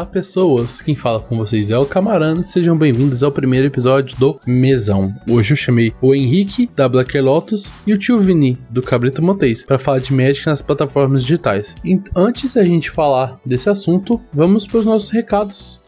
Olá pessoas, quem fala com vocês é o Camarano, sejam bem-vindos ao primeiro episódio do Mesão. Hoje eu chamei o Henrique da Black Lotus e o tio Vini do Cabrito Montes para falar de Magic nas plataformas digitais. E antes da gente falar desse assunto, vamos para os nossos recados.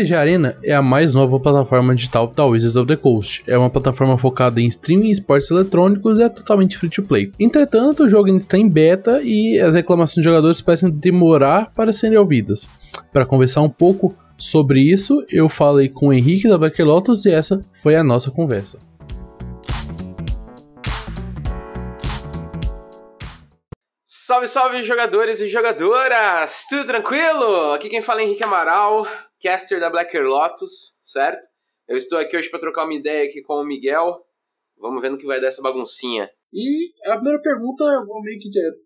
MTG Arena é a mais nova plataforma digital da Wizards of the Coast. É uma plataforma focada em streaming e esportes eletrônicos e é totalmente free to play. Entretanto, o jogo ainda está em beta e as reclamações de jogadores parecem demorar para serem ouvidas. Para conversar um pouco sobre isso, eu falei com o Henrique da Black Lotus e essa foi a nossa conversa. Salve, salve, jogadores e jogadoras! Tudo tranquilo? Aqui quem fala é Henrique Amaral, caster da Blacker Lotus, certo? Eu estou aqui hoje para trocar uma ideia aqui com o Miguel. Vamos ver no que vai dar essa baguncinha. E a primeira pergunta eu vou meio que direto.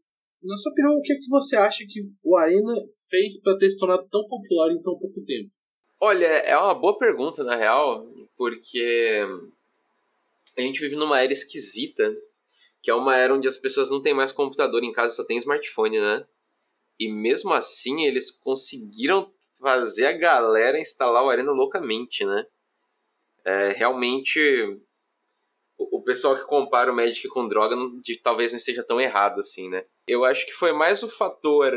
Na sua opinião, o que, é que você acha que o Arena fez para ter se tornado tão popular em tão pouco tempo? Olha, é uma boa pergunta, na real, porque a gente vive numa era esquisita que é uma era onde as pessoas não têm mais computador em casa, só tem smartphone, né? E mesmo assim, eles conseguiram fazer a galera instalar o Arena loucamente, né? É, realmente, o, o, pessoal que compara o Magic com droga não, de, talvez não esteja tão errado assim, né? Eu acho que foi mais o fator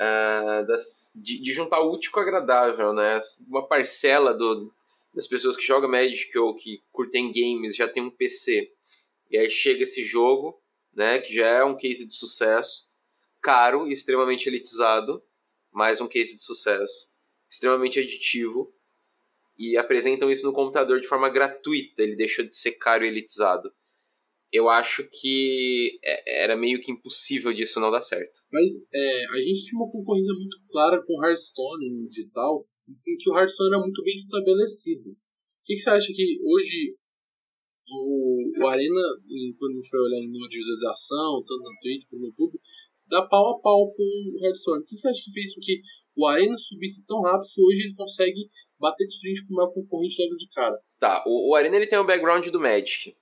uh, das, de, de, juntar o útil com o agradável, né? Uma parcela do, das pessoas que jogam Magic ou que curtem games já tem um PC e aí chega esse jogo, né, que já é um case de sucesso, caro e extremamente elitizado, mais um case de sucesso, extremamente aditivo, e apresentam isso no computador de forma gratuita, ele deixou de ser caro e elitizado. Eu acho que é, era meio que impossível disso não dar certo. Mas é, a gente tinha uma concorrência muito clara com o Hearthstone no digital, em que o Hearthstone era muito bem estabelecido. O que, que você acha que hoje o, o Arena, quando a gente vai olhar em número de visualização, tanto no Twitch quanto no YouTube, dá pau a pau com o Hearthstone. O que você acha que fez com que o Arena subisse tão rápido que hoje ele consegue bater de frente com uma concorrente logo de cara? Tá, o, o Arena ele tem o background do Magic,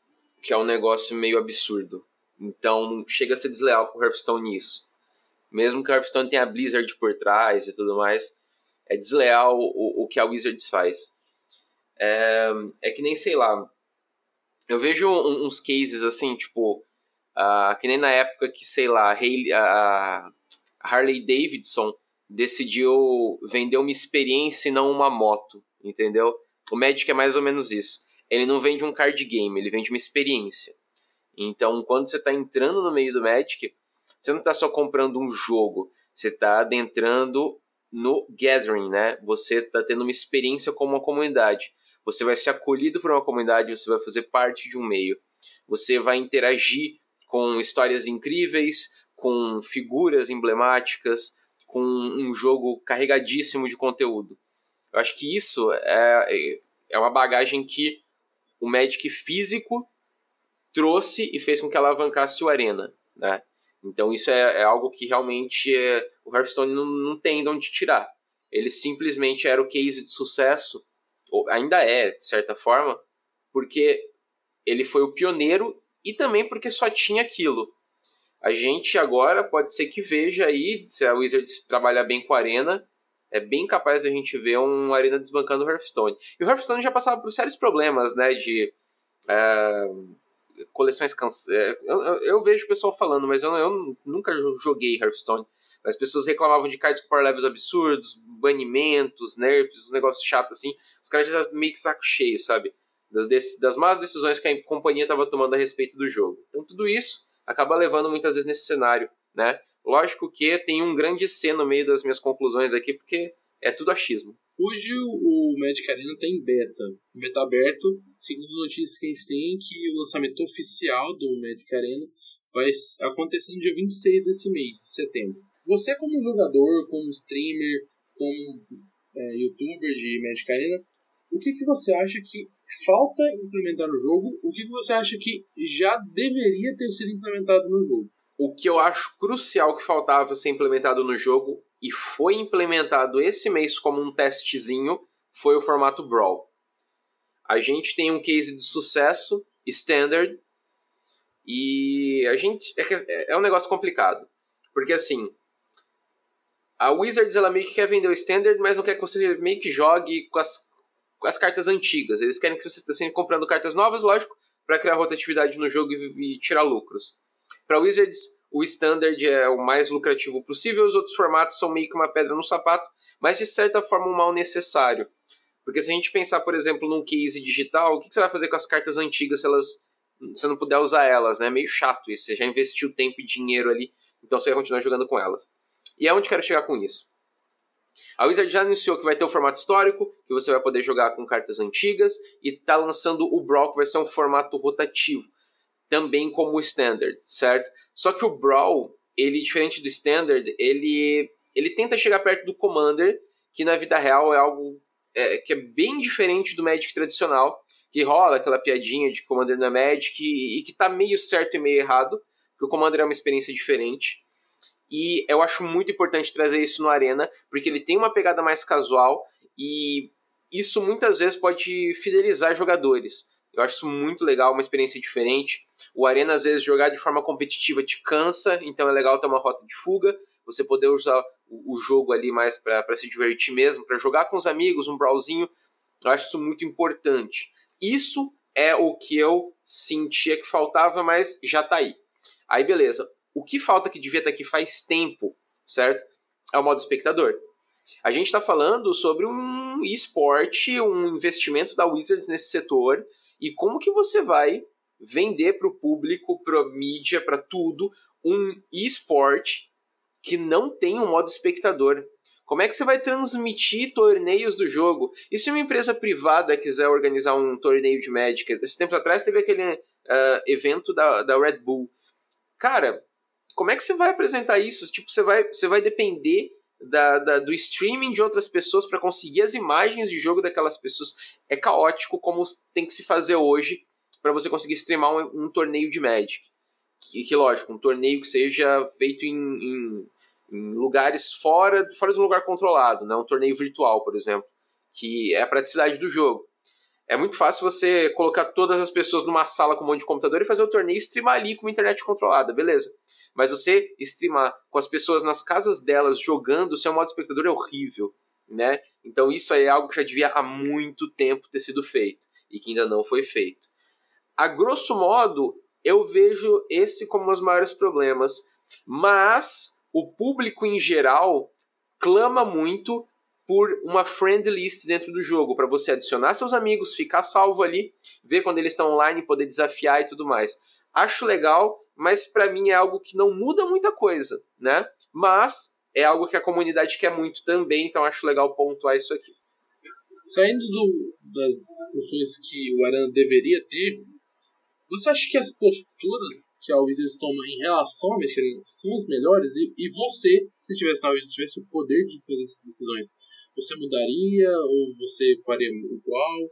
que é um negócio meio absurdo. Então chega a ser desleal pro Hearthstone nisso. Mesmo que o Hearthstone tenha a Blizzard por trás e tudo mais, é desleal o, o que a Wizards faz. É, é que nem, sei lá, eu vejo uns cases assim, tipo, uh, que nem na época que, sei lá, a Harley Davidson decidiu vender uma experiência e não uma moto, entendeu? O Magic é mais ou menos isso. Ele não vende um card game, ele vende uma experiência. Então, quando você está entrando no meio do Magic, você não está só comprando um jogo, você está adentrando no gathering, né? Você está tendo uma experiência com uma comunidade. Você vai ser acolhido por uma comunidade, você vai fazer parte de um meio. Você vai interagir com histórias incríveis, com figuras emblemáticas, com um jogo carregadíssimo de conteúdo. Eu acho que isso é, é uma bagagem que o Magic físico trouxe e fez com que alavancasse o Arena, né? Então isso é, é algo que realmente é, o Hearthstone não, não tem de onde tirar. Ele simplesmente era o case de sucesso ainda é, de certa forma, porque ele foi o pioneiro e também porque só tinha aquilo. A gente agora pode ser que veja aí, se a Wizards trabalhar bem com a Arena, é bem capaz a gente ver um Arena desbancando o Hearthstone. E o Hearthstone já passava por sérios problemas, né, de é, coleções cansadas. É, eu, eu, eu, vejo o pessoal falando, mas eu, eu nunca joguei Hearthstone. As pessoas reclamavam de cards com power levels absurdos, banimentos, nerfs, um negócio chato assim. Os caras já meio que saco cheio, sabe? Das, das más decisões que a companhia estava tomando a respeito do jogo. Então tudo isso acaba levando muitas vezes nesse cenário, né? Lógico que tem um grande C no meio das minhas conclusões aqui, porque é tudo achismo. Hoje o Magic Arena está em beta, beta aberto, segundo notícias que a gente tem, que o lançamento oficial do Magic Arena vai acontecer no dia 26 desse mês, de setembro. Você como jogador, como streamer, como é, youtuber de Magic Arena, o que, que você acha que falta implementar no jogo? O que, você acha que já deveria ter sido implementado no jogo? O que eu acho crucial que faltava ser implementado no jogo e foi implementado esse mês como um testezinho foi o formato Brawl. A gente tem um case de sucesso, Standard, e a gente. É, é um negócio complicado. Porque assim. A Wizards ela meio que quer vender o Standard, mas não quer que você meio que jogue com as, as cartas antigas. Eles querem que você esteja comprando cartas novas, lógico, para criar rotatividade no jogo e, e tirar lucros. Para Wizards, o Standard é o mais lucrativo possível, os outros formatos são meio que uma pedra no sapato, mas de certa forma um mal necessário. Porque se a gente pensar, por exemplo, num case digital, o que você vai fazer com as cartas antigas se elas você não puder usar elas, né? É meio chato isso. Você já investiu tempo e dinheiro ali, então você vai continuar jogando com elas. E é onde quero chegar com isso. A Wizard já anunciou que vai ter o formato histórico, que você vai poder jogar com cartas antigas, e está lançando o Brawl, que vai ser um formato rotativo, também como o Standard, certo? Só que o Brawl, ele diferente do Standard, ele, ele tenta chegar perto do Commander, que na vida real é algo é, que é bem diferente do Magic tradicional, que rola aquela piadinha de Commander na Magic e, e que tá meio certo e meio errado, porque o Commander é uma experiência diferente. E eu acho muito importante trazer isso no Arena, porque ele tem uma pegada mais casual e isso muitas vezes pode fidelizar jogadores. Eu acho isso muito legal, uma experiência diferente. O Arena, às vezes, jogar de forma competitiva te cansa, então é legal ter uma rota de fuga, você poder usar o jogo ali mais para se divertir mesmo, para jogar com os amigos, um brawlzinho. Eu acho isso muito importante. Isso é o que eu sentia que faltava, mas já tá aí. Aí beleza. O que falta que devia estar aqui faz tempo, certo? É o modo espectador. A gente está falando sobre um esporte, um investimento da Wizards nesse setor e como que você vai vender para o público, para mídia, para tudo, um esporte que não tem um modo espectador. Como é que você vai transmitir torneios do jogo? E se uma empresa privada quiser organizar um torneio de Magic? Esse tempo atrás teve aquele uh, evento da, da Red Bull. Cara, como é que você vai apresentar isso? Tipo, você vai, você vai depender da, da, do streaming de outras pessoas para conseguir as imagens de jogo daquelas pessoas. É caótico como tem que se fazer hoje para você conseguir streamar um, um torneio de Magic. Que, que, lógico, um torneio que seja feito em, em em lugares fora, fora de um lugar controlado, né? um torneio virtual, por exemplo, que é a praticidade do jogo. É muito fácil você colocar todas as pessoas numa sala com um monte de computador e fazer o torneio e streamar ali com uma internet controlada, beleza. Mas você streamar com as pessoas nas casas delas jogando, seu modo espectador é horrível, né? Então isso aí é algo que já devia há muito tempo ter sido feito e que ainda não foi feito. A grosso modo, eu vejo esse como os maiores problemas, mas o público em geral clama muito por uma friend list dentro do jogo, para você adicionar seus amigos, ficar salvo ali, ver quando eles estão online, poder desafiar e tudo mais. Acho legal, mas para mim é algo que não muda muita coisa, né? Mas é algo que a comunidade quer muito também, então acho legal pontuar isso aqui. Saindo do, das funções que o Arana deveria ter, você acha que as posturas que a Wizards toma em relação a Magic são as melhores? E, e você, se tivesse na tivesse o poder de fazer essas decisões, você mudaria ou você faria igual?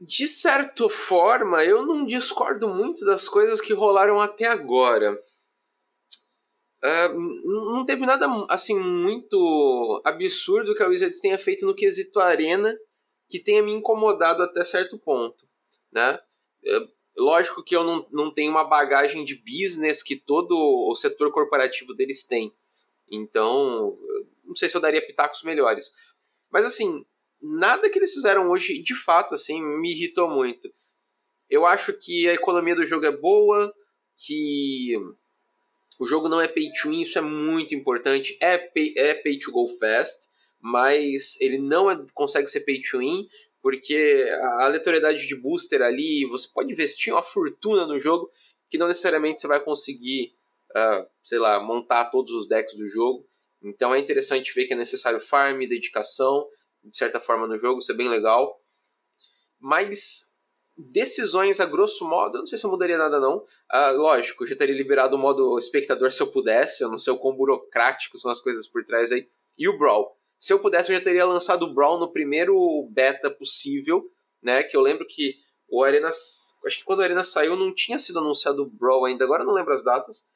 De certa forma, eu não discordo muito das coisas que rolaram até agora. Uh, não teve nada assim muito absurdo que a Wizards tenha feito no quesito arena que tenha me incomodado até certo ponto né? É, lógico que eu não, não tenho uma bagagem de business que todo o setor corporativo deles tem. Então, não sei se eu daria pitacos melhores. Mas assim, nada que eles fizeram hoje, de fato, assim, me irritou muito. Eu acho que a economia do jogo é boa, que o jogo não é pay to win, isso é muito importante. É pay, é pay to go fast, mas ele não é, consegue ser pay to win porque a aleatoriedade de booster ali, você pode investir uma fortuna no jogo que não necessariamente você vai conseguir, uh, sei lá, montar todos os decks do jogo. Então é interessante ver que é necessário farm, dedicação, de certa forma no jogo, isso é bem legal. Mas decisões a grosso modo, eu não sei se eu mudaria nada não. Uh, lógico, eu já teria liberado o modo espectador se eu pudesse, eu não sei o quão burocrático são as coisas por trás aí. E o Brawl. Se eu pudesse, eu já teria lançado o Brawl no primeiro beta possível, né? Que eu lembro que o Arena. Acho que quando o Arena saiu não tinha sido anunciado o Brawl ainda, agora eu não lembro as datas.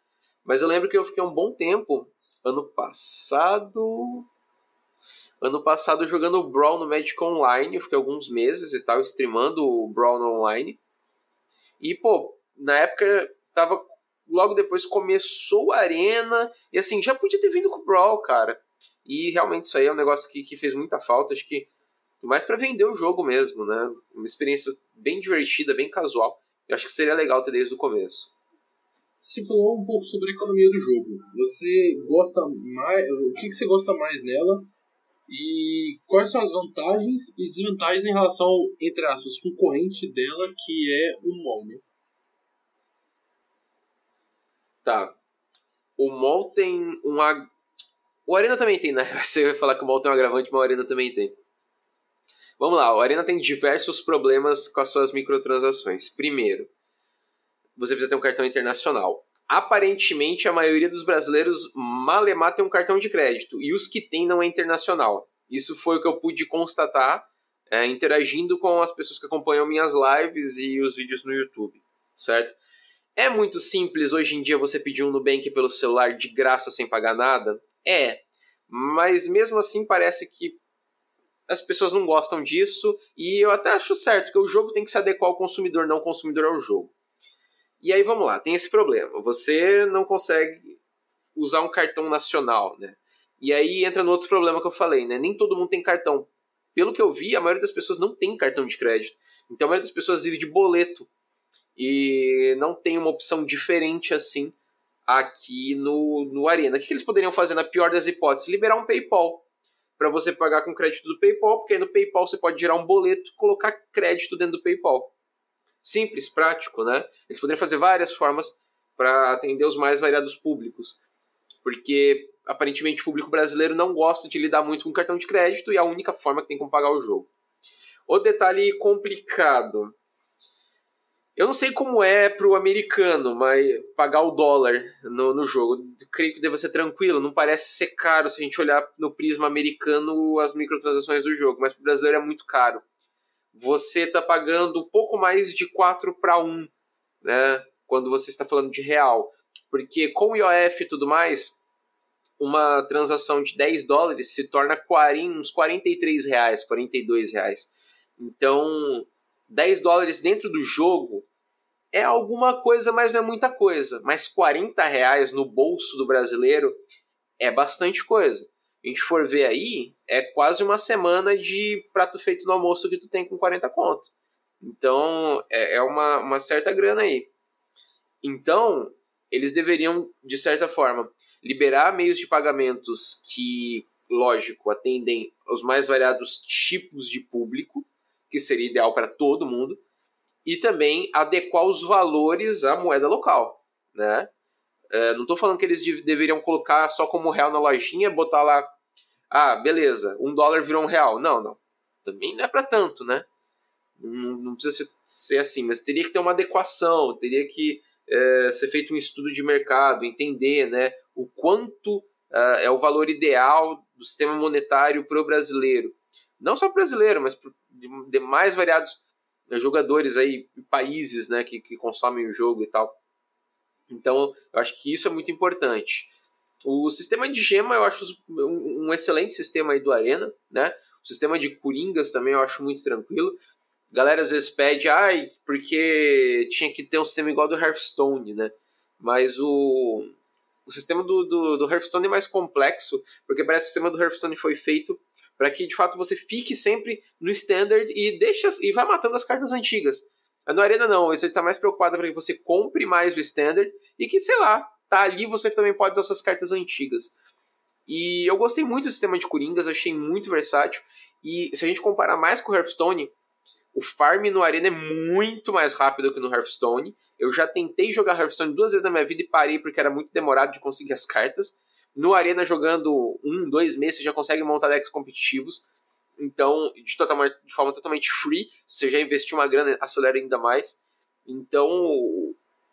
Mas eu lembro que eu fiquei um bom tempo, ano passado. Ano passado jogando o Brawl no Magic Online, eu fiquei alguns meses e tal, streamando o Brawl Online. E, pô, na época tava. Logo depois começou a Arena, e assim, já podia ter vindo com o Brawl, cara. E realmente isso aí é um negócio que, que fez muita falta, acho que mais para vender o jogo mesmo, né? Uma experiência bem divertida, bem casual. Eu acho que seria legal ter desde o começo. Você falou um pouco sobre a economia do jogo. Você gosta mais. O que você gosta mais nela? E quais são as vantagens e desvantagens em relação entre aspas, concorrente dela, que é o MOL, né? Tá. O MOL tem um. Ag... O Arena também tem, né? Você vai falar que o MOL tem um agravante, mas o Arena também tem. Vamos lá, o Arena tem diversos problemas com as suas microtransações. Primeiro, você precisa ter um cartão internacional. Aparentemente, a maioria dos brasileiros malemar tem um cartão de crédito, e os que tem não é internacional. Isso foi o que eu pude constatar é, interagindo com as pessoas que acompanham minhas lives e os vídeos no YouTube, certo? É muito simples hoje em dia você pedir um Nubank pelo celular de graça sem pagar nada? É, mas mesmo assim parece que as pessoas não gostam disso e eu até acho certo que o jogo tem que se adequar ao consumidor, não o consumidor ao jogo. E aí vamos lá, tem esse problema. Você não consegue usar um cartão nacional, né? E aí entra no outro problema que eu falei, né? Nem todo mundo tem cartão. Pelo que eu vi, a maioria das pessoas não tem cartão de crédito. Então a maioria das pessoas vive de boleto. E não tem uma opção diferente assim aqui no, no Arena. O que, eles poderiam fazer na pior das hipóteses? Liberar um PayPal para você pagar com crédito do PayPal, porque aí no PayPal você pode gerar um boleto e colocar crédito dentro do PayPal. Simples, prático, né? Eles poderiam fazer várias formas para atender os mais variados públicos, porque aparentemente o público brasileiro não gosta de lidar muito com cartão de crédito e é a única forma que tem como pagar o jogo. O detalhe complicado eu não sei como é pro americano, mas pagar o dólar no, no jogo. creio que deva ser tranquilo, não parece ser caro se a gente olhar no prisma americano as microtransações do jogo, mas pro brasileiro é muito caro. Você tá pagando um pouco mais de 4 para 1, né? Quando você está falando de real. Porque com o IOF e tudo mais, uma transação de 10 dólares se torna 40, uns 43 reais, 42 reais. Então, 10 dólares dentro do jogo é alguma coisa, mas não é muita coisa. Mas 40 reais no bolso do brasileiro é bastante coisa. A gente for ver aí, é quase uma semana de prato feito no almoço que tu tem com 40 conto. Então, é, é uma, uma certa grana aí. Então, eles deveriam, de certa forma, liberar meios de pagamentos que, lógico, atendem os mais variados tipos de público, que seria ideal para todo mundo, e também adequar os valores à moeda local, né? É, não estou falando que eles deveriam colocar só como real na lojinha, botar lá, ah, beleza, um dólar virou um real. Não, não. Também não é para tanto, né? Não, não precisa ser, assim, mas teria que ter uma adequação, teria que é, ser feito um estudo de mercado, entender, né, o quanto uh, é o valor ideal do sistema monetário para o brasileiro não só brasileiro, mas de demais variados né, jogadores aí, países né, que, que consomem o jogo e tal. Então, eu acho que isso é muito importante. O sistema de gema eu acho um, excelente sistema aí do Arena, né? O sistema de coringas também eu acho muito tranquilo. A galera às vezes pede, ai, porque tinha que ter um sistema igual do Hearthstone, né? Mas o, o sistema do, do, do Hearthstone é mais complexo, porque parece que o sistema do Hearthstone foi feito para que de fato você fique sempre no standard e deixa e vai matando as cartas antigas. No Arena não, ele está mais preocupado para que você compre mais o standard e que, sei lá, tá ali você também pode usar suas cartas antigas. E eu gostei muito do sistema de Coringas, achei muito versátil. E se a gente comparar mais com o Hearthstone, o farm no Arena é muito mais rápido que no Hearthstone. Eu já tentei jogar Hearthstone duas vezes na minha vida e parei porque era muito demorado de conseguir as cartas. No Arena, jogando um, dois meses, você já consegue montar decks competitivos. Então, de, totalmente, de forma totalmente free, se você já investiu uma grana, acelera ainda mais. Então,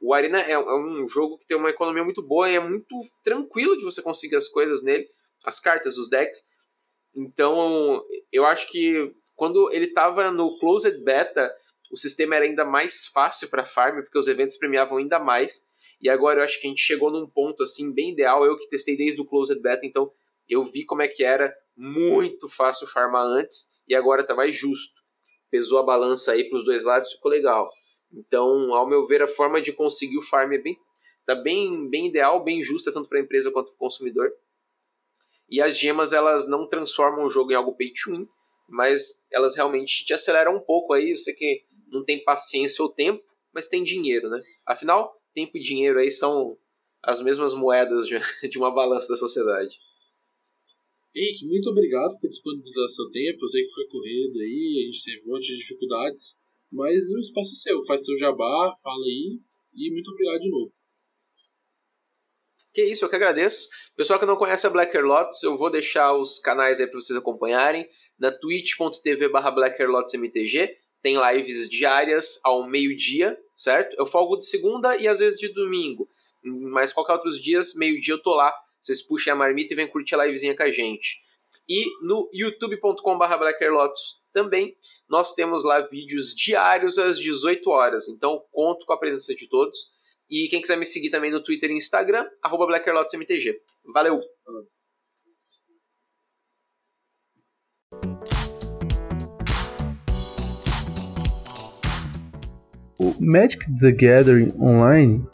o Arena é, é, um jogo que tem uma economia muito boa e é muito tranquilo de você conseguir as coisas nele, as cartas, os decks. Então, eu acho que quando ele estava no Closed Beta, o sistema era ainda mais fácil para farm, porque os eventos premiavam ainda mais. E agora eu acho que a gente chegou num ponto assim bem ideal. Eu que testei desde o Closed Beta, então eu vi como é que era muito fácil farmar antes e agora tá mais justo. Pesou a balança aí para os dois lados, ficou legal. Então, ao meu ver, a forma de conseguir o farm é bem, tá bem, bem ideal, bem justa tanto para a empresa quanto para o consumidor. E as gemas elas não transformam o jogo em algo pay to win, mas elas realmente te aceleram um pouco aí. Você que não tem paciência ou tempo, mas tem dinheiro, né? Afinal, tempo e dinheiro aí são as mesmas moedas de uma balança da sociedade. Henrique, muito obrigado por disponibilizar seu tempo. Eu sei que foi corrido aí, a gente teve um monte de dificuldades, mas o espaço é seu. Faz seu jabá, fala aí e muito obrigado de novo. Que isso, eu que agradeço. Pessoal que não conhece a Black Lotus, eu vou deixar os canais aí para vocês acompanharem. Na twitch.tv barra tem lives diárias ao meio-dia, certo? Eu folgo de segunda e às vezes de domingo. Mas qualquer outros dias, meio-dia eu tô lá. Vocês puxem a marmita e vem curtir a livezinha com a gente. E no youtube.com.br BlackerLotus também nós temos lá vídeos diários às 18 horas. Então conto com a presença de todos. E quem quiser me seguir também no Twitter e Instagram, arroba BlackerLotusMTG. Valeu! O Magic the Gathering Online,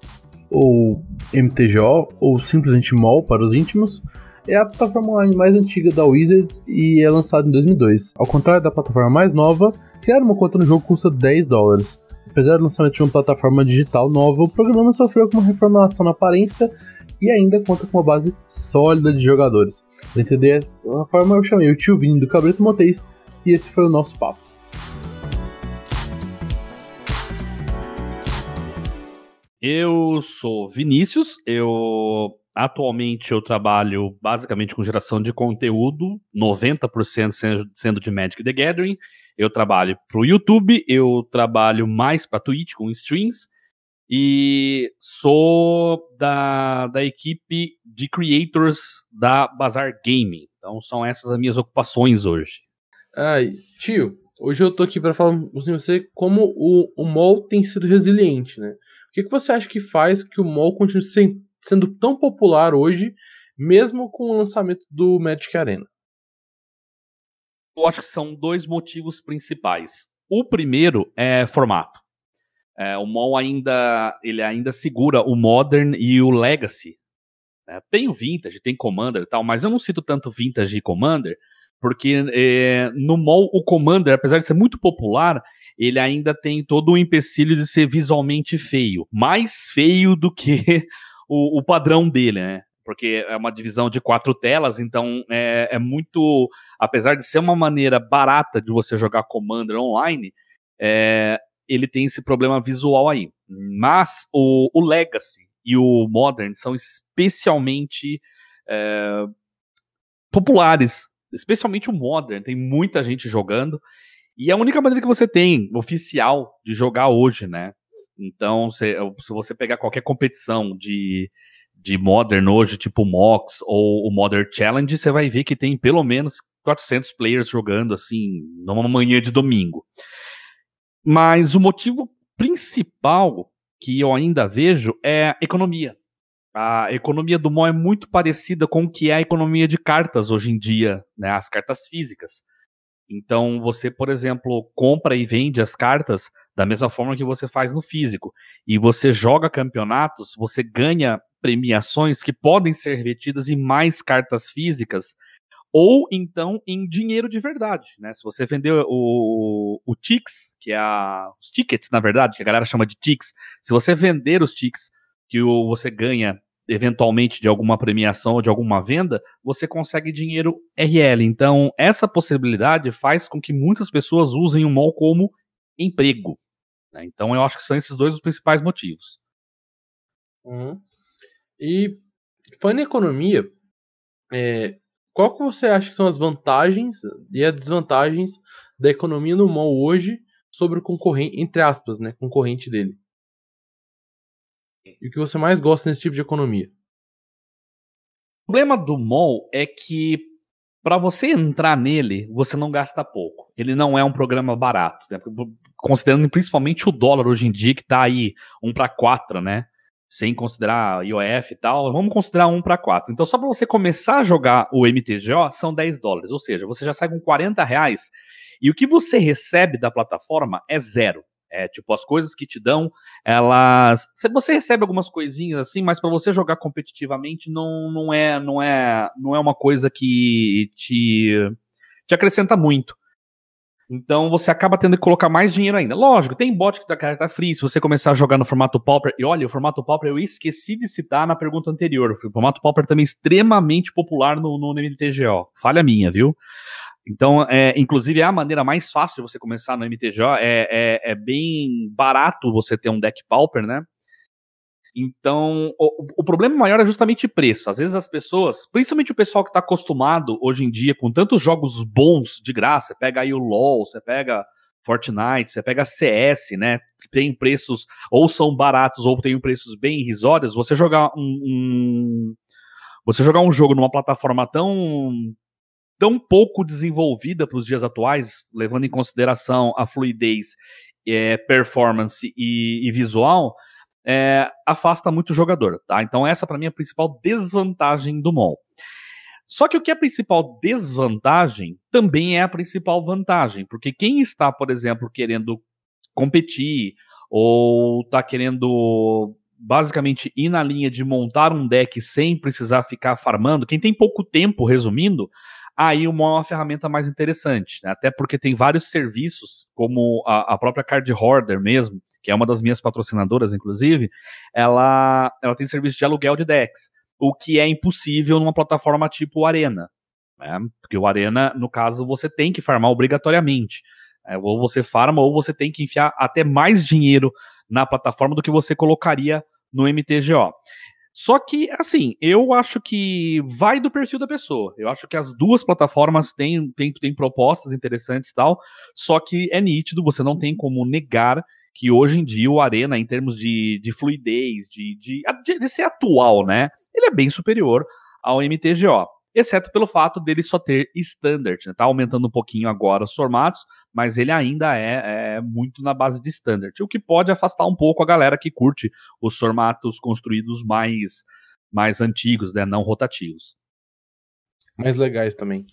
ou MTGO, ou simplesmente MOL para os íntimos, é a plataforma online mais antiga da Wizards e é lançada em 2002. Ao contrário da plataforma mais nova, criar uma conta no jogo custa 10 dólares. Apesar do lançamento de uma plataforma digital nova, o programa sofreu com uma reformulação na aparência e ainda conta com uma base sólida de jogadores. Para entender a plataforma, eu chamei o tio Vini do Cabrito Montês e esse foi o nosso papo. Eu sou Vinícius, eu atualmente eu trabalho basicamente com geração de conteúdo, 90% sendo de Magic the Gathering. Eu trabalho para o YouTube, eu trabalho mais para Twitch com streams e sou da, da equipe de creators da Bazar Gaming. Então são essas as minhas ocupações hoje. Ai, tio, hoje eu tô aqui para falar com você como o, o MOL tem sido resiliente, né? que, que você acha que faz que o MOL continue sendo tão popular hoje, mesmo com o lançamento do Magic Arena? Eu acho que são dois motivos principais. O primeiro é formato. É, o MOL ainda ele ainda segura o Modern e o Legacy. É, tem o Vintage, tem Commander e tal, mas eu não cito tanto Vintage e Commander, porque é, no MOL o Commander, apesar de ser muito popular, ele ainda tem todo o empecilho de ser visualmente feio. Mais feio do que o, o padrão dele, né? Porque é uma divisão de quatro telas, então é, é, muito. Apesar de ser uma maneira barata de você jogar Commander online, é, ele tem esse problema visual aí. Mas o, o Legacy e o Modern são especialmente é, populares. Especialmente o Modern, tem muita gente jogando. E é a única maneira que você tem, oficial, de jogar hoje, né? Então, se, se você pegar qualquer competição de, de Modern hoje, tipo MOX ou o Modern Challenge, você vai ver que tem pelo menos 400 players jogando, assim, numa manhã de domingo. Mas o motivo principal que eu ainda vejo é a economia. A economia do MO é muito parecida com o que é a economia de cartas hoje em dia, né, as cartas físicas. Então você, por exemplo, compra e vende as cartas da mesma forma que você faz no físico. E você joga campeonatos, você ganha premiações que podem ser retidas em mais cartas físicas ou então em dinheiro de verdade, né? Se você vender o, o Tix, que é a, os tickets, na verdade, que a galera chama de Tix, se você vender os Tix que o, você ganha eventualmente de alguma premiação ou de alguma venda, você consegue dinheiro RL. Então, essa possibilidade faz com que muitas pessoas usem o mall como emprego. Né? Então, eu acho que são esses dois os principais motivos. Uhum. E, falando em economia, é, qual que você acha que são as vantagens e as desvantagens da economia no mall hoje sobre o concorrente, entre aspas, né, concorrente dele? E o que você mais gosta nesse tipo de economia? O problema do mall é que para você entrar nele, você não gasta pouco. Ele não é um programa barato, né? Considerando principalmente o dólar hoje em dia que está aí um para quatro, né? sem considerar IOF e tal, vamos considerar 1 para 4. Então, só para você começar a jogar o MTGO, são 10 dólares. Ou seja, você já sai com 40 reais e o que você recebe da plataforma é zero. É, tipo, as coisas que te dão, elas. Você recebe algumas coisinhas assim, mas para você jogar competitivamente não, não, é, não, é, não é uma coisa que te, te acrescenta muito. Então você acaba tendo que colocar mais dinheiro ainda. Lógico, tem bot que dá carta free. Se você começar a jogar no formato Pauper, e olha, o formato Pauper eu esqueci de citar na pergunta anterior. O formato Pauper também é extremamente popular no, no MTGO. Falha minha, viu? Então, é, inclusive, é a maneira mais fácil de você começar no MTGO. É, é, é bem barato você ter um deck Pauper, né? Então, o, o, problema maior é justamente preço. Às vezes as pessoas, principalmente o pessoal que está acostumado hoje em dia com tantos jogos bons de graça, você pega aí o LoL, você pega Fortnite, você pega CS, né? Que tem preços ou são baratos ou tem preços bem irrisórios. Você jogar um, um você jogar um jogo numa plataforma tão tão pouco desenvolvida para os dias atuais, levando em consideração a fluidez, é, performance e, e visual, é, afasta muito o jogador, tá? Então essa para mim é a principal desvantagem do mall. Só que o que é a principal desvantagem também é a principal vantagem, porque quem está, por exemplo, querendo competir ou está querendo basicamente ir na linha de montar um deck sem precisar ficar farmando, quem tem pouco tempo, resumindo, aí uma ferramenta mais interessante, né? até porque tem vários serviços, como a, a própria Card Hoarder mesmo, que é uma das minhas patrocinadoras, inclusive, ela, ela tem serviço de aluguel de decks, o que é impossível numa plataforma tipo Arena. Né? Porque o Arena, no caso, você tem que farmar obrigatoriamente. É, ou você farma, ou você tem que enfiar até mais dinheiro na plataforma do que você colocaria no MTGO. Só que, assim, eu acho que vai do perfil da pessoa. Eu acho que as duas plataformas têm, têm, têm propostas interessantes e tal, só que é nítido, você não tem como negar que hoje em dia o Arena, em termos de, de fluidez, de, de, de ser atual, né? Ele é bem superior ao MTGO. Exceto pelo fato dele só ter standard, né? Tá aumentando um pouquinho agora os formatos, mas ele ainda é, é muito na base de standard. O que pode afastar um pouco a galera que curte os formatos construídos mais, mais antigos, né? Não rotativos. Mais legais também.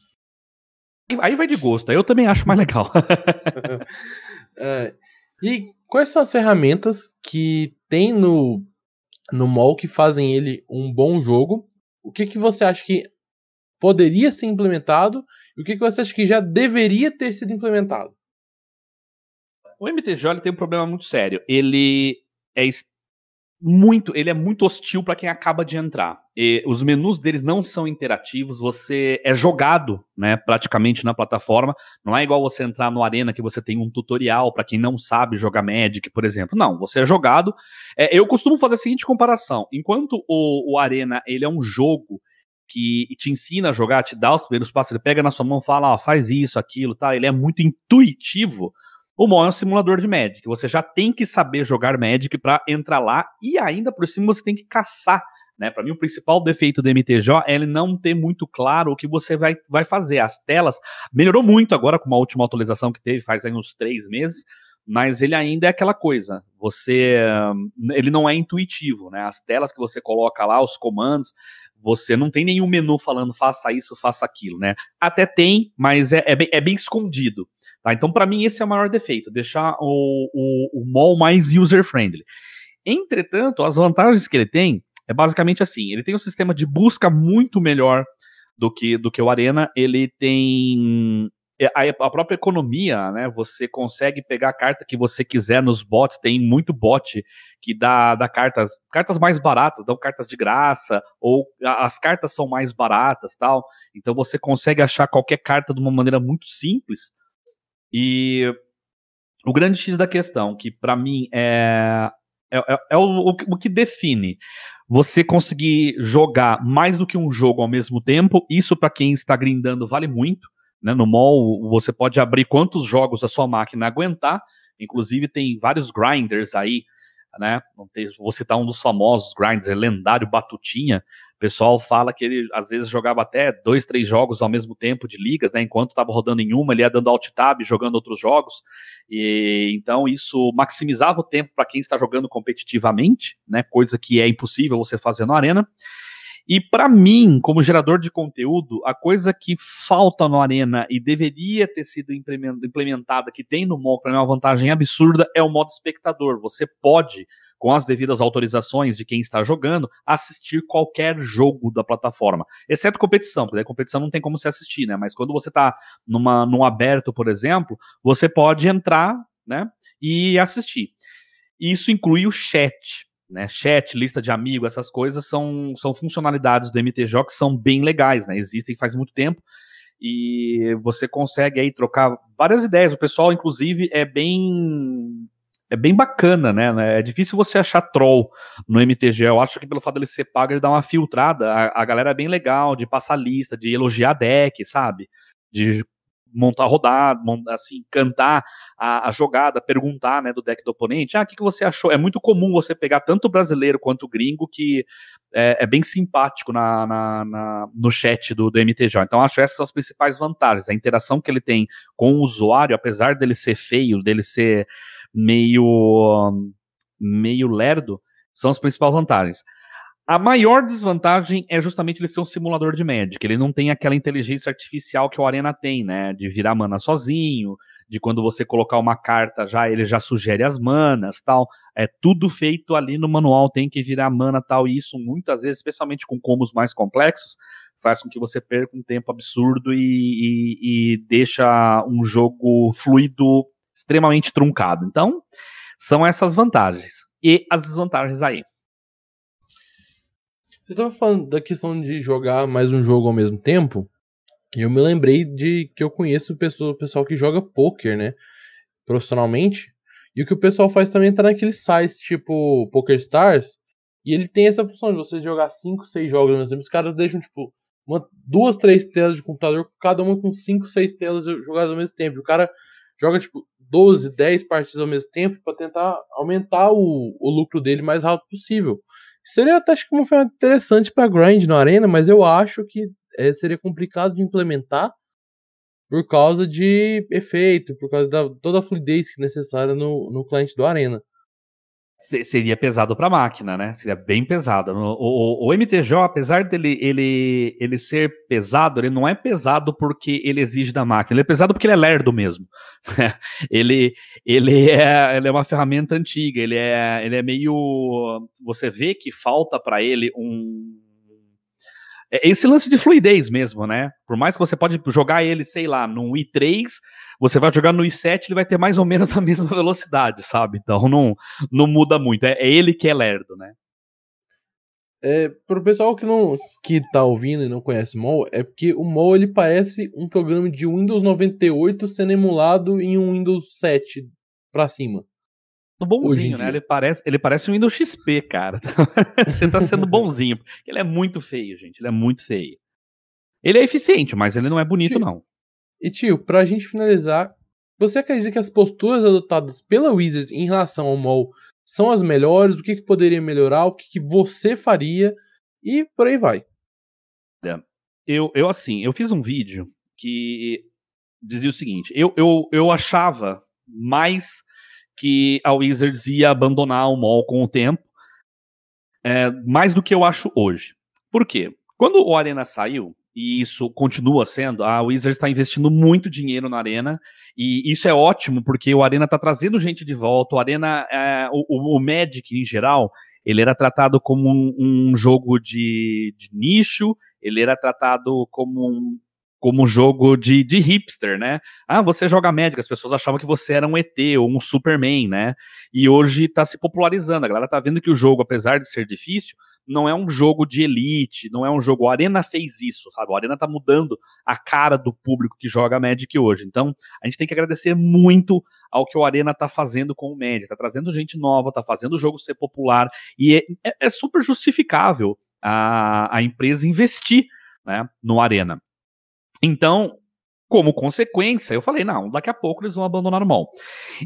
Aí vai de gosto, eu também acho mais legal. é, e quais são as ferramentas que tem no, no mall que fazem ele um bom jogo? O que, que você acha que poderia ser implementado e o que, que você acha que já deveria ter sido implementado? O MTJ tem um problema muito sério. Ele é muito, ele é muito hostil para quem acaba de entrar. E os menus deles não são interativos, você é jogado, né, praticamente na plataforma. Não é igual você entrar no Arena que você tem um tutorial para quem não sabe jogar Magic, por exemplo. Não, você é jogado. É, eu costumo fazer a seguinte comparação: enquanto o, o Arena ele é um jogo que te ensina a jogar, te dá os primeiros passos, ele pega na sua mão, fala, ó, faz isso, aquilo, tá? Ele é muito intuitivo o MOL é um simulador de Magic. Você já tem que saber jogar Magic para entrar lá e ainda por cima você tem que caçar. Né? Para mim, o principal defeito do MTJ é ele não ter muito claro o que você vai, vai fazer. As telas melhorou muito agora com uma última atualização que teve faz aí uns três meses, mas ele ainda é aquela coisa. Você, ele não é intuitivo, né? As telas que você coloca lá, os comandos, você não tem nenhum menu falando faça isso, faça aquilo, né? Até tem, mas é, é, bem, é bem escondido. Tá? Então, para mim, esse é o maior defeito, deixar o, o, o mall mais user-friendly. Entretanto, as vantagens que ele tem é basicamente assim: ele tem um sistema de busca muito melhor do que, do que o Arena, ele tem a, a, própria economia, né? Você consegue pegar a carta que você quiser nos bots. Tem muito bot que dá, dá cartas, cartas mais baratas, dão cartas de graça, ou as cartas são mais baratas, tal. Então você consegue achar qualquer carta de uma maneira muito simples e o grande X da questão, que para mim é, é, é, é o, o, que define você conseguir jogar mais do que um jogo ao mesmo tempo, isso para quem está grindando vale muito. Né? No mall você pode abrir quantos jogos a sua máquina aguentar, inclusive tem vários grinders aí, né? Vou citar um dos famosos grinders, é lendário Batutinha, pessoal fala que ele às vezes jogava até dois, três jogos ao mesmo tempo de ligas, né? Enquanto estava rodando em uma, ele ia dando alt tab, jogando outros jogos. E então isso maximizava o tempo para quem está jogando competitivamente, né? Coisa que é impossível você fazer na arena. E para mim, como gerador de conteúdo, a coisa que falta no Arena e deveria ter sido implementada, que tem no MOL, para mim é uma vantagem absurda, é o modo espectador. Você pode, com as devidas autorizações de quem está jogando, assistir qualquer jogo da plataforma, exceto competição, porque a competição não tem como se assistir, né? Mas quando você está num aberto, por exemplo, você pode entrar, né, e assistir. Isso inclui o chat né? Chat, lista de amigos, essas coisas são, são funcionalidades do MTJ que são bem legais, né? Existem faz muito tempo e você consegue aí trocar várias ideias. O pessoal, inclusive, é bem é bem bacana, né? É difícil você achar troll no MTG. Eu acho que pelo fato dele ser pago, ele dá uma filtrada. A, a galera é bem legal de passar lista, de elogiar deck, sabe? De montar rodada, assim, cantar a, a, jogada, perguntar, né, do deck do oponente, ah, o que, que você achou? É muito comum você pegar tanto brasileiro quanto gringo que é, é bem simpático na, na, na, no chat do, do MTJ. Então, acho essas as principais vantagens. A interação que ele tem com o usuário, apesar dele ser feio, dele ser meio, meio lerdo, são as principais vantagens. A maior desvantagem é justamente ele ser um simulador de Magic. Ele não tem aquela inteligência artificial que o Arena tem, né? De virar mana sozinho, de quando você colocar uma carta já ele já sugere as manas, tal. É tudo feito ali no manual, tem que virar mana, tal. E isso muitas vezes, especialmente com combos mais complexos, faz com que você perca um tempo absurdo e, e, e deixa um jogo fluido extremamente truncado. Então, são essas vantagens. E as desvantagens aí. Você tava falando da questão de jogar mais um jogo ao mesmo tempo. E eu me lembrei de que eu conheço pessoa, pessoal que joga poker, né? Profissionalmente. E o que o pessoal faz também é tá naqueles sites tipo Poker Stars. E ele tem essa função de você jogar 5, 6 jogos ao mesmo tempo. Os caras deixam, tipo, uma, duas, três telas de computador, cada uma com 5, 6 telas jogadas ao mesmo tempo. E o cara joga, tipo, 12, 10 partidas ao mesmo tempo para tentar aumentar o, o lucro dele mais rápido possível. Seria até acho que uma ferramenta interessante para grind na arena, mas eu acho que é, seria complicado de implementar por causa de efeito, por causa da toda a fluidez é necessária no, no cliente do Arena seria pesado para a máquina, né? Seria bem pesado. O, o, o, MTJ, apesar dele ele, ele ser pesado, ele não é pesado porque ele exige da máquina. Ele é pesado porque ele é lerdo mesmo. ele, ele, é, ele é uma ferramenta antiga. Ele é, ele é meio. Você vê que falta para ele um é esse lance de fluidez mesmo, né? Por mais que você pode jogar ele, sei lá, num i3, você vai jogar no i7, ele vai ter mais ou menos a mesma velocidade, sabe? Então não, não muda muito. É, é ele que é lerdo, né? É, pro pessoal que não que tá ouvindo e não conhece MOL, é porque o MOL ele parece um programa de Windows 98 sendo emulado em um Windows 7 para cima bonzinho, né? Ele parece, ele parece um Windows XP, cara. Você tá sendo bonzinho. Ele é muito feio, gente. Ele é muito feio. Ele é eficiente, mas ele não é bonito, tio, não. E tio, pra gente finalizar, você acredita que as posturas adotadas pela Wizards em relação ao MOL são as melhores? O que, que poderia melhorar? O que, que você faria? E por aí vai. Eu, eu, assim, eu fiz um vídeo que dizia o seguinte: eu, eu, eu achava mais que a Wizards ia abandonar o mall com o tempo, é, mais do que eu acho hoje. Por quê? Quando o Arena saiu, e isso continua sendo, a Wizards está investindo muito dinheiro na Arena, e isso é ótimo, porque o Arena está trazendo gente de volta, o Arena, é, o, o, Magic em geral, ele era tratado como um, um jogo de, de, nicho, ele era tratado como um, como jogo de, de hipster, né? Ah, você joga Magic, as pessoas achavam que você era um ET ou um Superman, né? E hoje tá se popularizando, a galera tá vendo que o jogo, apesar de ser difícil, não é um jogo de elite, não é um jogo. O Arena fez isso, sabe? O Arena tá mudando a cara do público que joga Magic hoje. Então, a gente tem que agradecer muito ao que o Arena tá fazendo com o Magic. Tá trazendo gente nova, tá fazendo o jogo ser popular. E é, é, é super justificável a, a empresa investir né, no Arena. Então, como consequência, eu falei, não, daqui a pouco eles vão abandonar o mall.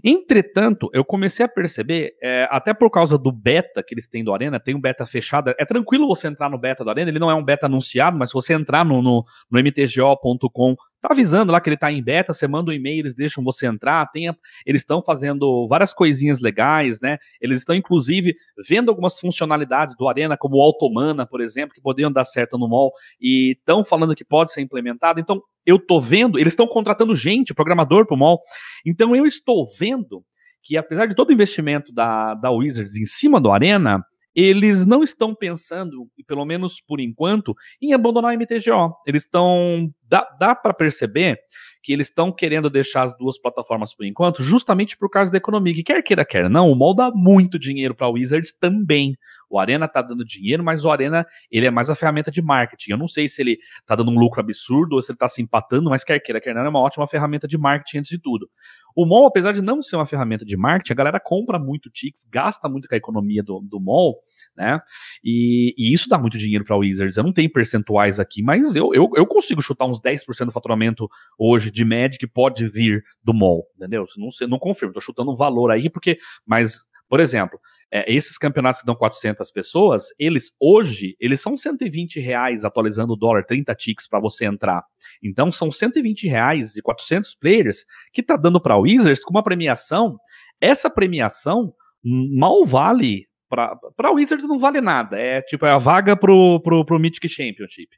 Entretanto, eu comecei a perceber, é, até por causa do beta que eles têm do Arena, tem um beta fechado, é tranquilo você entrar no beta do Arena, ele não é um beta anunciado, mas se você entrar no, no, no mtgo.com tá avisando lá que ele tá em beta, você manda um e-mail, eles deixam você entrar, tem, eles estão fazendo várias coisinhas legais, né? Eles estão, inclusive, vendo algumas funcionalidades do Arena, como o Automana, por exemplo, que poderiam dar certo no mall, e estão falando que pode ser implementado. Então, eu tô vendo, eles estão contratando gente, programador pro mall. Então, eu estou vendo que, apesar de todo o investimento da, da Wizards em cima do Arena, eles não estão pensando, pelo menos por enquanto, em abandonar o MTGO. Eles estão. Dá, dá para perceber que eles estão querendo deixar as duas plataformas por enquanto, justamente por causa da economia. Que quer queira, quer não, o MOL dá muito dinheiro para Wizards também. O Arena tá dando dinheiro, mas o Arena ele é mais a ferramenta de marketing. Eu não sei se ele tá dando um lucro absurdo ou se ele tá se empatando, mas quer queira, quer não, é uma ótima ferramenta de marketing antes de tudo. O mall, apesar de não ser uma ferramenta de marketing, a galera compra muito Tix, gasta muito com a economia do, do mall, né? E, e isso dá muito dinheiro para Wizards. Eu não tenho percentuais aqui, mas eu, eu, eu consigo chutar uns 10% do faturamento hoje de Magic pode vir do mall, entendeu? Não, não confirmo, tô chutando um valor aí, porque. Mas, por exemplo, é, esses campeonatos que dão 400 pessoas, eles hoje, eles são 120 reais atualizando o dólar, 30 ticks para você entrar. Então são 120 reais de 400 players que tá dando para Wizards com uma premiação. Essa premiação mal vale para Wizards não vale nada. É tipo é a vaga pro, pro, pro Mythic Championship.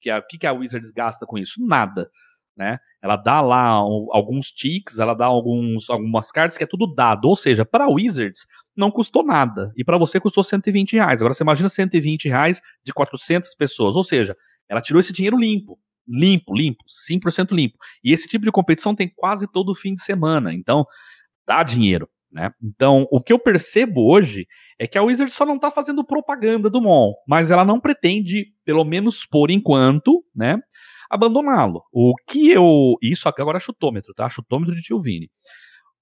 Que o que, que a Wizards gasta com isso? Nada né? Ela dá lá alguns ticks, ela dá alguns, algumas cartas que é tudo dado. Ou seja, para Wizards não custou nada. E para você custou 120 reais. Agora você imagina 120 reais de 400 pessoas. Ou seja, ela tirou esse dinheiro limpo. Limpo, limpo, 100% limpo. E esse tipo de competição tem quase todo fim de semana. Então, dá dinheiro. Né? Então, o que eu percebo hoje é que a Wizard só não está fazendo propaganda do MOL, mas ela não pretende, pelo menos por enquanto, né, abandoná-lo. O que eu. Isso agora é chutômetro, tá? Chutômetro de tio Vini.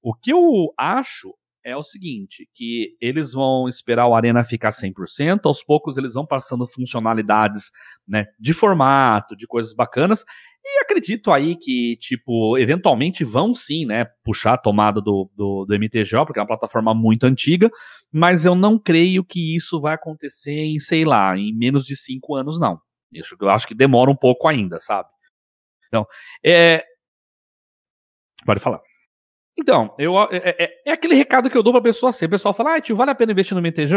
O que eu acho é o seguinte, que eles vão esperar o Arena ficar 100%, aos poucos eles vão passando funcionalidades, né, de formato, de coisas bacanas, e acredito aí que, tipo, eventualmente vão sim, né, puxar a tomada do, do, do MTGO, porque é uma plataforma muito antiga, mas eu não creio que isso vai acontecer em, sei lá, em menos de cinco anos, não. Isso eu acho que demora um pouco ainda, sabe? Então, é. Pode falar. Então, eu, é, é, é, aquele recado que eu dou pra pessoa assim. O pessoal fala, ah, tio, vale a pena investir no MTG?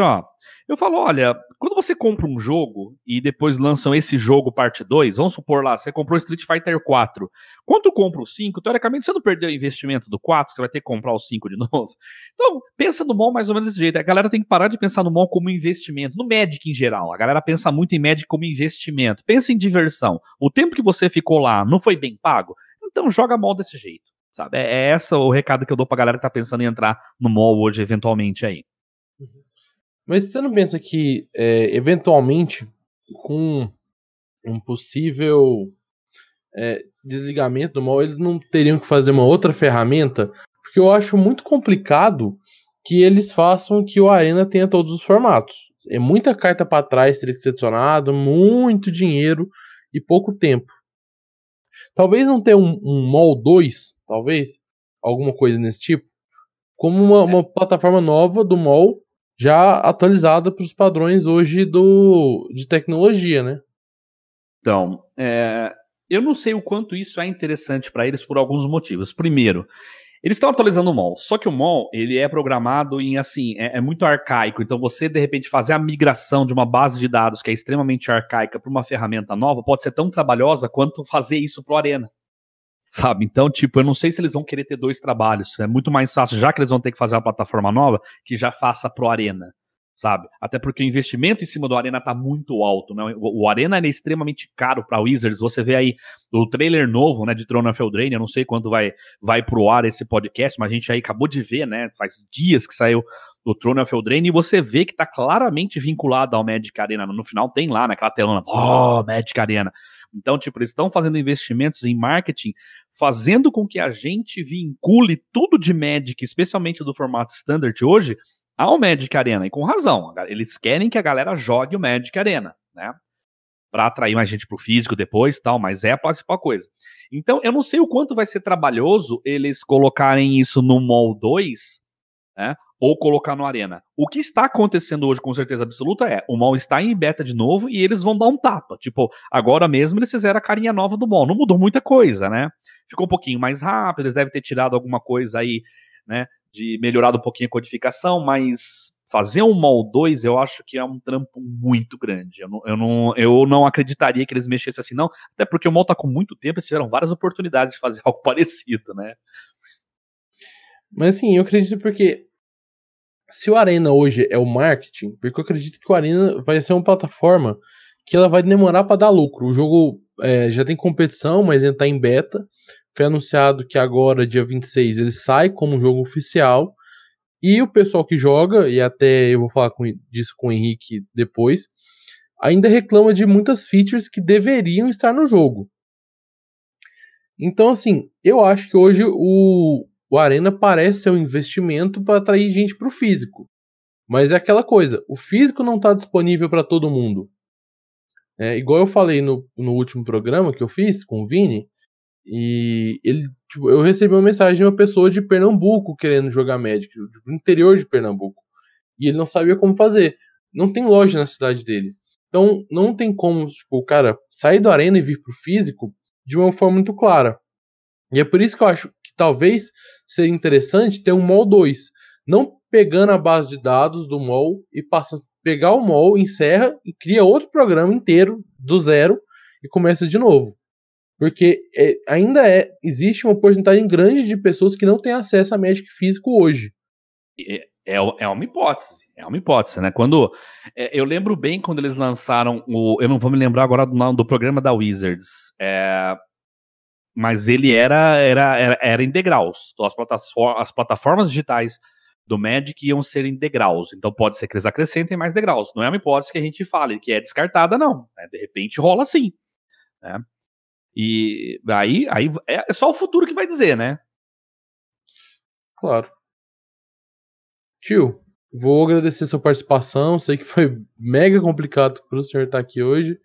Eu falo, olha, quando você compra um jogo e depois lançam esse jogo parte 2, vamos supor lá, você comprou Street Fighter 4. Quando compra o 5, teoricamente você não perdeu o investimento do 4, você vai ter que comprar o 5 de novo. Então, pensa no mall mais ou menos desse jeito. A galera tem que parar de pensar no mall como investimento, no Magic em geral. A galera pensa muito em Magic como investimento. Pensa em diversão. O tempo que você ficou lá não foi bem pago? Então joga mall desse jeito. Sabe? É, é esse o recado que eu dou pra galera que tá pensando em entrar no mall hoje, eventualmente aí. Mas você não pensa que, é, eventualmente, com um possível é, desligamento do mal, eles não teriam que fazer uma outra ferramenta? Porque eu acho muito complicado que eles façam que o Arena tenha todos os formatos. É muita carta para trás teria que ser adicionado, muito dinheiro e pouco tempo. Talvez não ter um, um Mall 2, talvez, alguma coisa nesse tipo, como uma, uma plataforma nova do Mall já atualizada para os padrões hoje do, de tecnologia, né? Então, é, eu não sei o quanto isso é interessante para eles por alguns motivos. Primeiro, eles estão atualizando o MOL, só que o MOL ele é programado em assim, é, é, muito arcaico. Então você de repente fazer a migração de uma base de dados que é extremamente arcaica para uma ferramenta nova pode ser tão trabalhosa quanto fazer isso pro Arena. Sabe? Então, tipo, eu não sei se eles vão querer ter dois trabalhos. É muito mais fácil, já que eles vão ter que fazer uma plataforma nova, que já faça pro Arena. Sabe? Até porque o investimento em cima do Arena tá muito alto, né? O, o Arena é extremamente caro para Wizards. Você vê aí o trailer novo, né, de Throne of Eldraine, eu não sei quando vai vai pro ar esse podcast, mas a gente aí acabou de ver, né? Faz dias que saiu o Throne of Eldraine e você vê que tá claramente vinculado ao Magic Arena. No final tem lá naquela telona, oh, Magic Arena. Então, tipo, eles estão fazendo investimentos em marketing, fazendo com que a gente vincule tudo de Magic, especialmente do formato Standard hoje, ao Magic Arena. E com razão. Eles querem que a galera jogue o Magic Arena, né? para atrair mais gente pro físico depois tal, mas é a principal coisa. Então, eu não sei o quanto vai ser trabalhoso eles colocarem isso no Mall 2, né? Ou colocar no Arena. O que está acontecendo hoje, com certeza absoluta, é o Mall está em beta de novo e eles vão dar um tapa. Tipo, agora mesmo eles fizeram a carinha nova do Mall. Não mudou muita coisa, né? Ficou um pouquinho mais rápido, eles devem ter tirado alguma coisa aí, né? De melhorado um pouquinho a codificação, mas fazer um Mall 2 eu acho que é um trampo muito grande. Eu não, eu não, eu não acreditaria que eles mexessem assim, não. Até porque o Mall tá com muito tempo, eles tiveram várias oportunidades de fazer algo parecido, né? Mas assim, eu acredito porque se o Arena hoje é o marketing, porque eu acredito que o Arena vai ser uma plataforma que ela vai demorar para dar lucro. O jogo é, já tem competição, mas ainda está em beta. Foi anunciado que agora, dia 26, ele sai como jogo oficial. E o pessoal que joga, e até eu vou falar com, disso com o Henrique depois, ainda reclama de muitas features que deveriam estar no jogo. Então, assim, eu acho que hoje o, o Arena parece ser um investimento para atrair gente para o físico. Mas é aquela coisa, o físico não está disponível para todo mundo. É, igual eu falei no, no último programa que eu fiz com o Vini, e ele, tipo, eu recebi uma mensagem de uma pessoa de Pernambuco querendo jogar Magic, do interior de Pernambuco. E ele não sabia como fazer. Não tem loja na cidade dele. Então não tem como, tipo, o cara sair do arena e vir pro físico de uma forma muito clara. E é por isso que eu acho que talvez seria interessante ter um MOL 2. Não pegando a base de dados do MOL e passa pegar o MOL, encerra e cria outro programa inteiro do zero e começa de novo. Porque é, ainda é, existe uma porcentagem grande de pessoas que não têm acesso a Magic físico hoje. É, é, é uma hipótese. É uma hipótese, né? Quando. É, eu lembro bem quando eles lançaram o. Eu não vou me lembrar agora do nome do programa da Wizards. É, mas ele era, era, era, era em degraus. Então, as, plataformas, as plataformas digitais do Magic iam ser em degraus. Então pode ser que eles acrescentem mais degraus. Não é uma hipótese que a gente fale que é descartada, não. Né? De repente rola sim. Né? E aí, aí é só o futuro que vai dizer, né? Claro. Tio, vou agradecer sua participação. Sei que foi mega complicado para o senhor estar aqui hoje.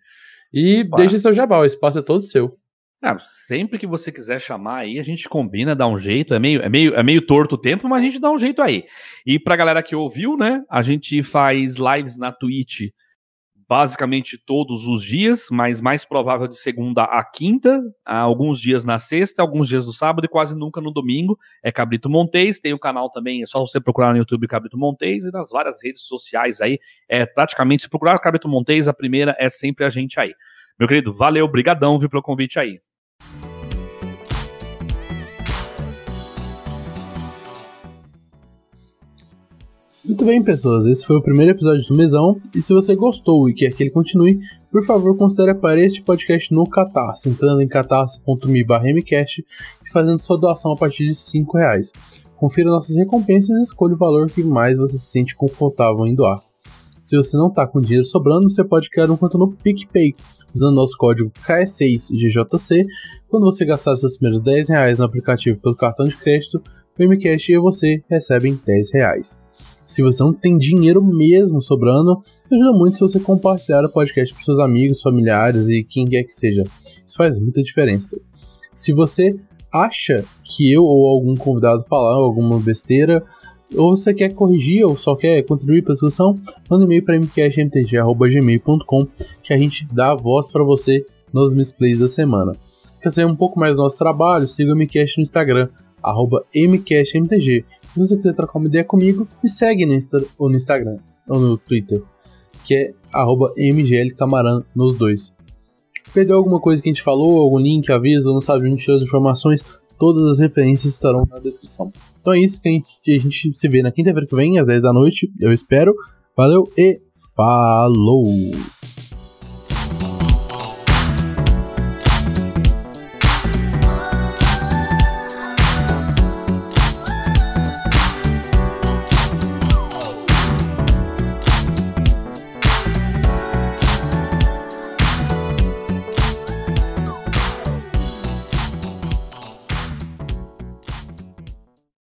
E claro. deixe seu jabá, o espaço é todo seu. Ah, sempre que você quiser chamar aí, a gente combina, dá um jeito. É meio, é meio, é meio torto o tempo, mas a gente dá um jeito aí. E pra galera que ouviu, né? A gente faz lives na Twitch basicamente todos os dias, mas mais provável de segunda a quinta, alguns dias na sexta, alguns dias no sábado e quase nunca no domingo. É Cabrito Montes, tem o canal também, é só você procurar no YouTube Cabrito Montes e nas várias redes sociais aí. É praticamente, se procurar Cabrito Montes, a primeira é sempre a gente aí. Meu querido, valeu, brigadão, viu, pelo convite aí. Muito bem, pessoas, esse foi o primeiro episódio do Mesão, e se você gostou e quer que ele continue, por favor considere apoiar este podcast no Catarse, entrando em catarse.me e fazendo sua doação a partir de R$ reais. Confira nossas recompensas e escolha o valor que mais você se sente confortável em doar. Se você não está com dinheiro sobrando, você pode criar um conta no PicPay, usando nosso código KE6GJC. Quando você gastar seus primeiros 10 reais no aplicativo pelo cartão de crédito, o MCast e você recebem 10 reais. Se você não tem dinheiro mesmo sobrando, ajuda muito se você compartilhar o podcast para seus amigos, familiares e quem quer que seja. Isso faz muita diferença. Se você acha que eu ou algum convidado falar alguma besteira, ou você quer corrigir ou só quer contribuir para a discussão, manda um e-mail para mcastmtg.gmail.com que a gente dá a voz para você nos misplays da semana. Quer saber um pouco mais do nosso trabalho? Siga o MCast no Instagram, arroba mcastmtg. Se você quiser trocar uma ideia comigo, me segue no, Insta, ou no Instagram ou no Twitter, que é mglcamaran nos dois. Perdeu alguma coisa que a gente falou, algum link, aviso, não sabe onde as informações, todas as referências estarão na descrição. Então é isso que a gente, a gente se vê na quinta-feira que vem, às 10 da noite, eu espero. Valeu e falou!